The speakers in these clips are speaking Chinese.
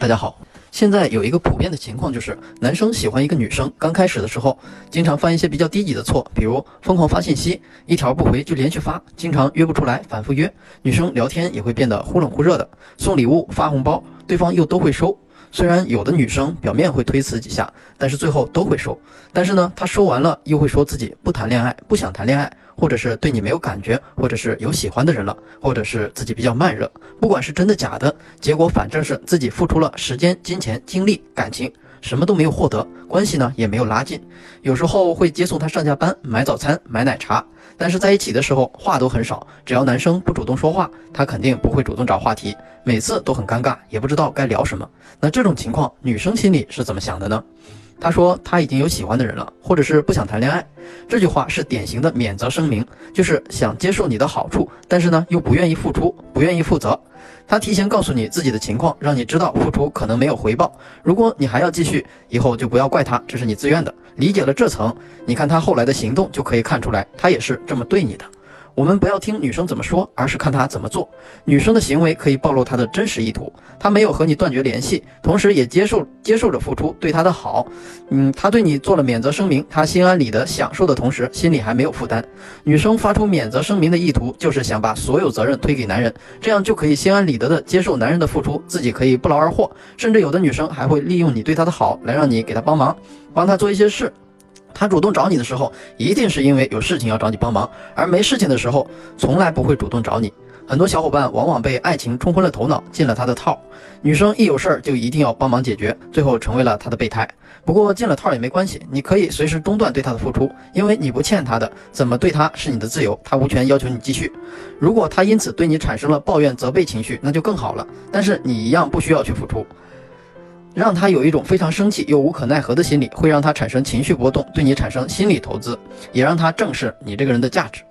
大家好，现在有一个普遍的情况，就是男生喜欢一个女生，刚开始的时候，经常犯一些比较低级的错，比如疯狂发信息，一条不回就连续发，经常约不出来，反复约，女生聊天也会变得忽冷忽热的，送礼物发红包，对方又都会收。虽然有的女生表面会推辞几下，但是最后都会收。但是呢，她收完了又会说自己不谈恋爱，不想谈恋爱，或者是对你没有感觉，或者是有喜欢的人了，或者是自己比较慢热。不管是真的假的，结果反正是自己付出了时间、金钱、精力、感情，什么都没有获得，关系呢也没有拉近。有时候会接送她上下班，买早餐，买奶茶。但是在一起的时候话都很少，只要男生不主动说话，她肯定不会主动找话题，每次都很尴尬，也不知道该聊什么。那这种情况，女生心里是怎么想的呢？他说他已经有喜欢的人了，或者是不想谈恋爱。这句话是典型的免责声明，就是想接受你的好处，但是呢又不愿意付出，不愿意负责。他提前告诉你自己的情况，让你知道付出可能没有回报。如果你还要继续，以后就不要怪他，这是你自愿的。理解了这层，你看他后来的行动就可以看出来，他也是这么对你的。我们不要听女生怎么说，而是看她怎么做。女生的行为可以暴露她的真实意图。她没有和你断绝联系，同时也接受接受着付出对她的好。嗯，她对你做了免责声明，她心安理得享受的同时，心里还没有负担。女生发出免责声明的意图，就是想把所有责任推给男人，这样就可以心安理得的接受男人的付出，自己可以不劳而获。甚至有的女生还会利用你对她的好来让你给她帮忙，帮她做一些事。他主动找你的时候，一定是因为有事情要找你帮忙，而没事情的时候，从来不会主动找你。很多小伙伴往往被爱情冲昏了头脑，进了他的套。女生一有事儿就一定要帮忙解决，最后成为了他的备胎。不过进了套也没关系，你可以随时中断对他的付出，因为你不欠他的，怎么对他是你的自由，他无权要求你继续。如果他因此对你产生了抱怨、责备情绪，那就更好了。但是你一样不需要去付出。让他有一种非常生气又无可奈何的心理，会让他产生情绪波动，对你产生心理投资，也让他正视你这个人的价值。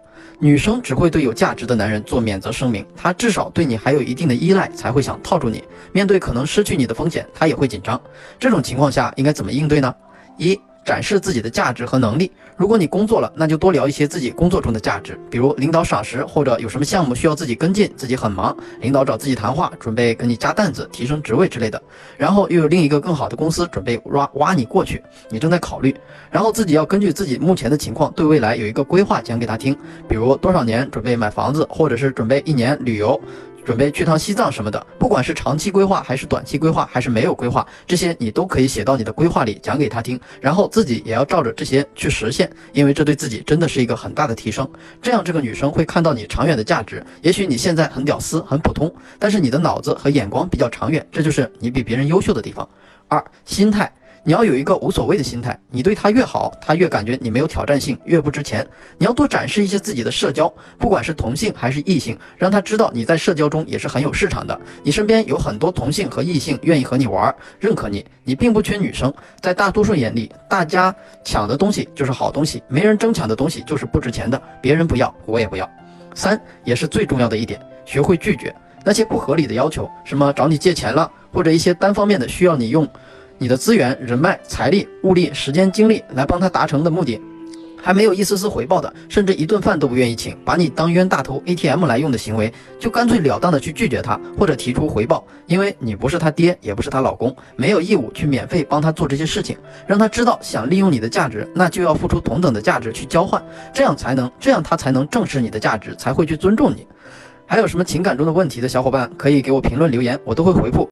女生只会对有价值的男人做免责声明，他至少对你还有一定的依赖，才会想套住你。面对可能失去你的风险，他也会紧张。这种情况下应该怎么应对呢？一。展示自己的价值和能力。如果你工作了，那就多聊一些自己工作中的价值，比如领导赏识，或者有什么项目需要自己跟进，自己很忙，领导找自己谈话，准备给你加担子、提升职位之类的。然后又有另一个更好的公司准备挖挖你过去，你正在考虑。然后自己要根据自己目前的情况，对未来有一个规划讲给他听，比如多少年准备买房子，或者是准备一年旅游。准备去趟西藏什么的，不管是长期规划还是短期规划，还是没有规划，这些你都可以写到你的规划里讲给他听，然后自己也要照着这些去实现，因为这对自己真的是一个很大的提升。这样这个女生会看到你长远的价值。也许你现在很屌丝，很普通，但是你的脑子和眼光比较长远，这就是你比别人优秀的地方。二，心态。你要有一个无所谓的心态，你对他越好，他越感觉你没有挑战性，越不值钱。你要多展示一些自己的社交，不管是同性还是异性，让他知道你在社交中也是很有市场的。你身边有很多同性和异性愿意和你玩，认可你，你并不缺女生。在大多数眼里，大家抢的东西就是好东西，没人争抢的东西就是不值钱的，别人不要，我也不要。三也是最重要的一点，学会拒绝那些不合理的要求，什么找你借钱了，或者一些单方面的需要你用。你的资源、人脉、财力、物力、时间、精力来帮他达成的目的，还没有一丝丝回报的，甚至一顿饭都不愿意请，把你当冤大头 ATM 来用的行为，就干脆了当的去拒绝他，或者提出回报，因为你不是他爹，也不是他老公，没有义务去免费帮他做这些事情。让他知道，想利用你的价值，那就要付出同等的价值去交换，这样才能，这样他才能正视你的价值，才会去尊重你。还有什么情感中的问题的小伙伴，可以给我评论留言，我都会回复。